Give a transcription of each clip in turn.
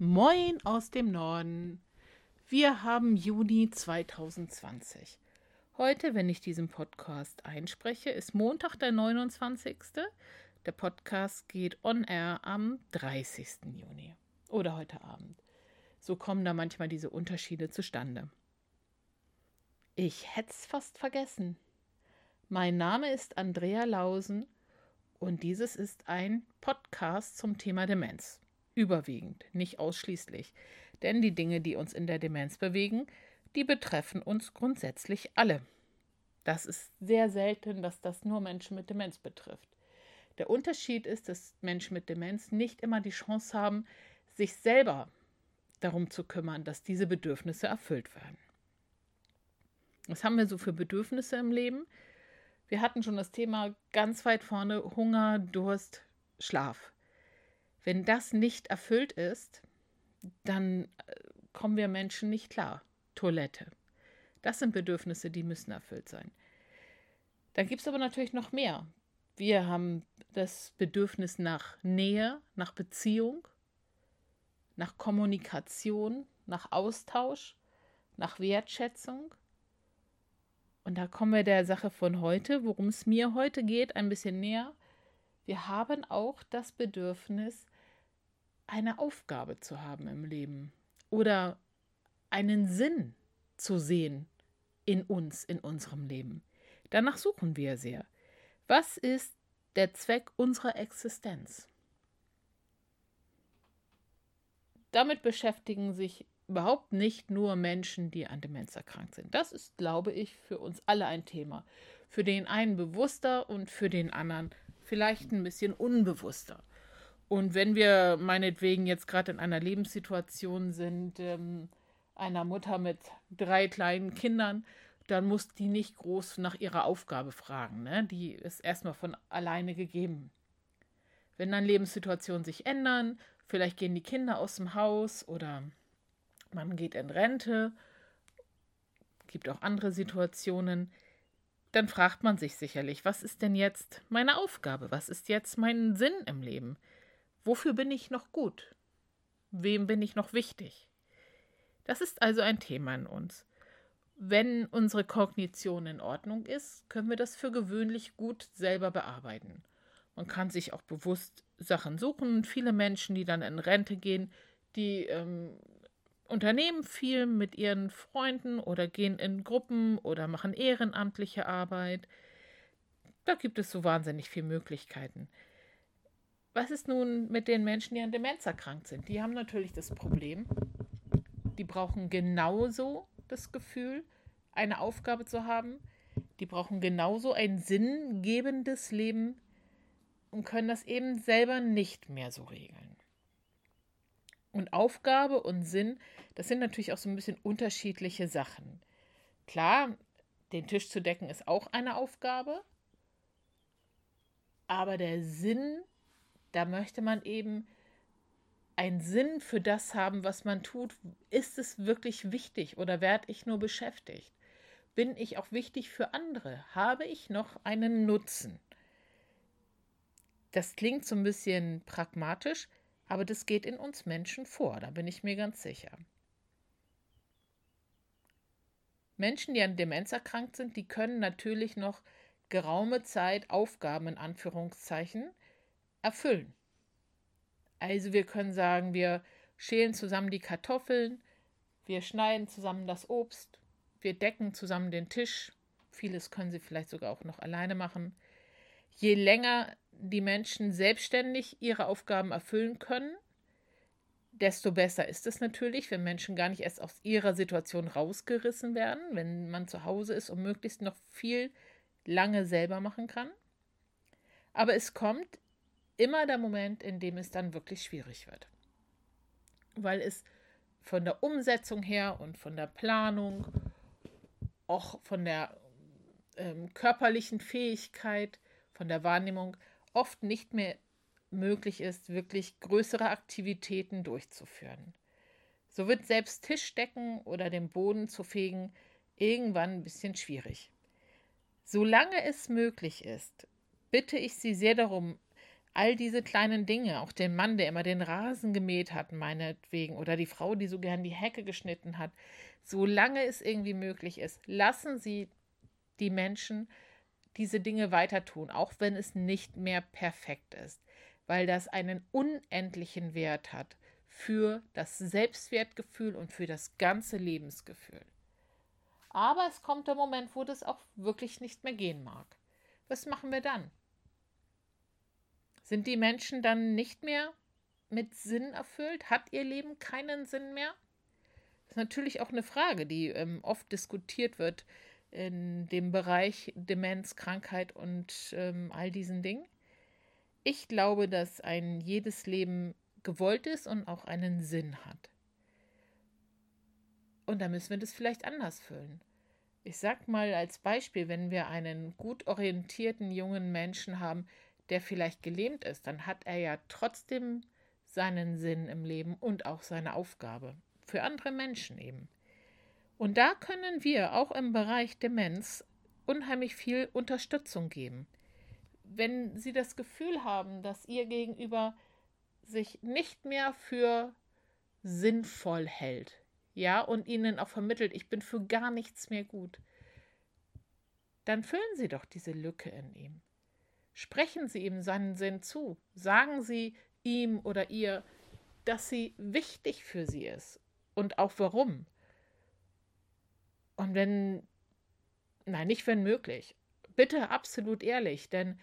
Moin aus dem Norden. Wir haben Juni 2020. Heute, wenn ich diesen Podcast einspreche, ist Montag, der 29. Der Podcast geht on air am 30. Juni oder heute Abend. So kommen da manchmal diese Unterschiede zustande. Ich hätte es fast vergessen. Mein Name ist Andrea Lausen und dieses ist ein Podcast zum Thema Demenz überwiegend, nicht ausschließlich. Denn die Dinge, die uns in der Demenz bewegen, die betreffen uns grundsätzlich alle. Das ist sehr selten, dass das nur Menschen mit Demenz betrifft. Der Unterschied ist, dass Menschen mit Demenz nicht immer die Chance haben, sich selber darum zu kümmern, dass diese Bedürfnisse erfüllt werden. Was haben wir so für Bedürfnisse im Leben? Wir hatten schon das Thema ganz weit vorne Hunger, Durst, Schlaf. Wenn das nicht erfüllt ist, dann äh, kommen wir Menschen nicht klar. Toilette. Das sind Bedürfnisse, die müssen erfüllt sein. Dann gibt es aber natürlich noch mehr. Wir haben das Bedürfnis nach Nähe, nach Beziehung, nach Kommunikation, nach Austausch, nach Wertschätzung. Und da kommen wir der Sache von heute, worum es mir heute geht, ein bisschen näher. Wir haben auch das Bedürfnis eine Aufgabe zu haben im Leben oder einen Sinn zu sehen in uns, in unserem Leben. Danach suchen wir sehr. Was ist der Zweck unserer Existenz? Damit beschäftigen sich überhaupt nicht nur Menschen, die an Demenz erkrankt sind. Das ist, glaube ich, für uns alle ein Thema. Für den einen bewusster und für den anderen vielleicht ein bisschen unbewusster. Und wenn wir meinetwegen jetzt gerade in einer Lebenssituation sind, ähm, einer Mutter mit drei kleinen Kindern, dann muss die nicht groß nach ihrer Aufgabe fragen. Ne? Die ist erstmal von alleine gegeben. Wenn dann Lebenssituationen sich ändern, vielleicht gehen die Kinder aus dem Haus oder man geht in Rente, gibt auch andere Situationen, dann fragt man sich sicherlich, was ist denn jetzt meine Aufgabe? Was ist jetzt mein Sinn im Leben? Wofür bin ich noch gut? Wem bin ich noch wichtig? Das ist also ein Thema in uns. Wenn unsere Kognition in Ordnung ist, können wir das für gewöhnlich gut selber bearbeiten. Man kann sich auch bewusst Sachen suchen. Viele Menschen, die dann in Rente gehen, die ähm, unternehmen viel mit ihren Freunden oder gehen in Gruppen oder machen ehrenamtliche Arbeit. Da gibt es so wahnsinnig viele Möglichkeiten. Was ist nun mit den Menschen, die an Demenz erkrankt sind? Die haben natürlich das Problem, die brauchen genauso das Gefühl, eine Aufgabe zu haben. Die brauchen genauso ein sinngebendes Leben und können das eben selber nicht mehr so regeln. Und Aufgabe und Sinn, das sind natürlich auch so ein bisschen unterschiedliche Sachen. Klar, den Tisch zu decken ist auch eine Aufgabe, aber der Sinn da möchte man eben einen Sinn für das haben, was man tut. Ist es wirklich wichtig oder werde ich nur beschäftigt? Bin ich auch wichtig für andere? Habe ich noch einen Nutzen? Das klingt so ein bisschen pragmatisch, aber das geht in uns Menschen vor, da bin ich mir ganz sicher. Menschen, die an Demenz erkrankt sind, die können natürlich noch geraume Zeit Aufgaben in Anführungszeichen erfüllen. Also wir können sagen, wir schälen zusammen die Kartoffeln, wir schneiden zusammen das Obst, wir decken zusammen den Tisch. Vieles können sie vielleicht sogar auch noch alleine machen. Je länger die Menschen selbstständig ihre Aufgaben erfüllen können, desto besser ist es natürlich, wenn Menschen gar nicht erst aus ihrer Situation rausgerissen werden, wenn man zu Hause ist und möglichst noch viel lange selber machen kann. Aber es kommt immer der Moment, in dem es dann wirklich schwierig wird. Weil es von der Umsetzung her und von der Planung, auch von der ähm, körperlichen Fähigkeit, von der Wahrnehmung oft nicht mehr möglich ist, wirklich größere Aktivitäten durchzuführen. So wird selbst Tischdecken oder den Boden zu fegen irgendwann ein bisschen schwierig. Solange es möglich ist, bitte ich Sie sehr darum, All diese kleinen Dinge, auch den Mann, der immer den Rasen gemäht hat, meinetwegen, oder die Frau, die so gern die Hecke geschnitten hat, solange es irgendwie möglich ist, lassen Sie die Menschen diese Dinge weiter tun, auch wenn es nicht mehr perfekt ist, weil das einen unendlichen Wert hat für das Selbstwertgefühl und für das ganze Lebensgefühl. Aber es kommt der Moment, wo das auch wirklich nicht mehr gehen mag. Was machen wir dann? Sind die Menschen dann nicht mehr mit Sinn erfüllt? Hat ihr Leben keinen Sinn mehr? Das ist natürlich auch eine Frage, die ähm, oft diskutiert wird in dem Bereich Demenz, Krankheit und ähm, all diesen Dingen. Ich glaube, dass ein jedes Leben gewollt ist und auch einen Sinn hat. Und da müssen wir das vielleicht anders füllen. Ich sag mal als Beispiel, wenn wir einen gut orientierten jungen Menschen haben, der vielleicht gelähmt ist, dann hat er ja trotzdem seinen Sinn im Leben und auch seine Aufgabe. Für andere Menschen eben. Und da können wir auch im Bereich Demenz unheimlich viel Unterstützung geben. Wenn Sie das Gefühl haben, dass Ihr Gegenüber sich nicht mehr für sinnvoll hält, ja, und Ihnen auch vermittelt, ich bin für gar nichts mehr gut, dann füllen Sie doch diese Lücke in ihm. Sprechen Sie ihm seinen Sinn zu. Sagen Sie ihm oder ihr, dass sie wichtig für Sie ist und auch warum. Und wenn, nein, nicht wenn möglich, bitte absolut ehrlich, denn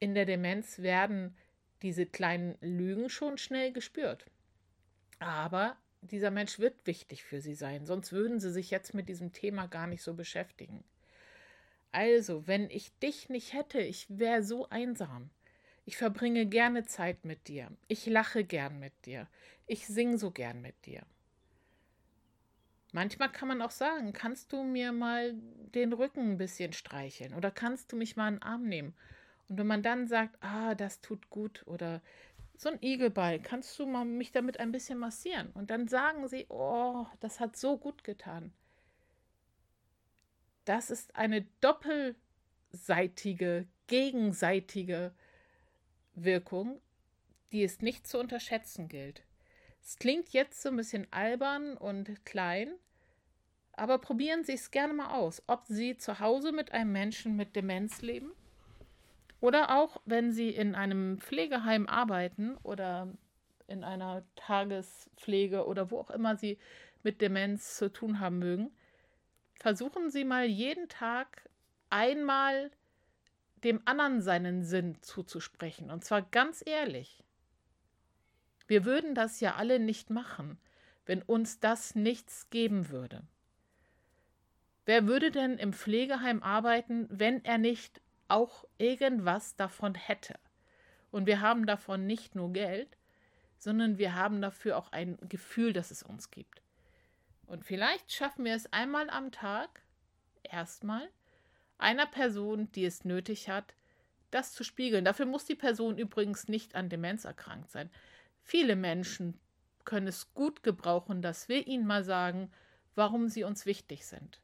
in der Demenz werden diese kleinen Lügen schon schnell gespürt. Aber dieser Mensch wird wichtig für sie sein, sonst würden sie sich jetzt mit diesem Thema gar nicht so beschäftigen. Also, wenn ich dich nicht hätte, ich wäre so einsam. Ich verbringe gerne Zeit mit dir. Ich lache gern mit dir. Ich sing so gern mit dir. Manchmal kann man auch sagen, kannst du mir mal den Rücken ein bisschen streicheln oder kannst du mich mal einen Arm nehmen? Und wenn man dann sagt, ah, das tut gut oder so ein Igelball, kannst du mal mich damit ein bisschen massieren? Und dann sagen sie, oh, das hat so gut getan. Das ist eine doppelseitige, gegenseitige Wirkung, die es nicht zu unterschätzen gilt. Es klingt jetzt so ein bisschen albern und klein, aber probieren Sie es gerne mal aus, ob Sie zu Hause mit einem Menschen mit Demenz leben oder auch, wenn Sie in einem Pflegeheim arbeiten oder in einer Tagespflege oder wo auch immer Sie mit Demenz zu tun haben mögen. Versuchen Sie mal jeden Tag einmal dem anderen seinen Sinn zuzusprechen und zwar ganz ehrlich. Wir würden das ja alle nicht machen, wenn uns das nichts geben würde. Wer würde denn im Pflegeheim arbeiten, wenn er nicht auch irgendwas davon hätte? Und wir haben davon nicht nur Geld, sondern wir haben dafür auch ein Gefühl, das es uns gibt. Und vielleicht schaffen wir es einmal am Tag, erstmal, einer Person, die es nötig hat, das zu spiegeln. Dafür muss die Person übrigens nicht an Demenz erkrankt sein. Viele Menschen können es gut gebrauchen, dass wir ihnen mal sagen, warum sie uns wichtig sind.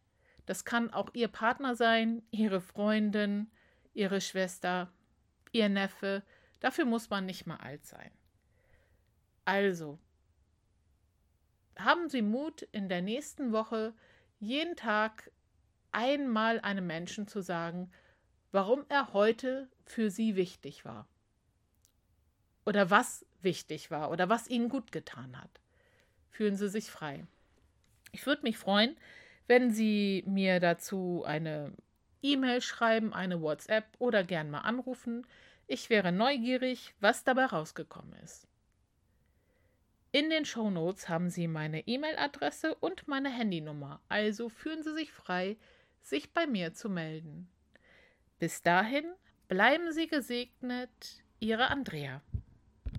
Das kann auch ihr Partner sein, ihre Freundin, ihre Schwester, ihr Neffe. Dafür muss man nicht mal alt sein. Also, haben Sie Mut, in der nächsten Woche jeden Tag einmal einem Menschen zu sagen, warum er heute für Sie wichtig war. Oder was wichtig war oder was Ihnen gut getan hat. Fühlen Sie sich frei. Ich würde mich freuen, wenn Sie mir dazu eine E-Mail schreiben, eine WhatsApp oder gern mal anrufen. Ich wäre neugierig, was dabei rausgekommen ist. In den Show Notes haben Sie meine E-Mail-Adresse und meine Handynummer, also fühlen Sie sich frei, sich bei mir zu melden. Bis dahin bleiben Sie gesegnet, Ihre Andrea.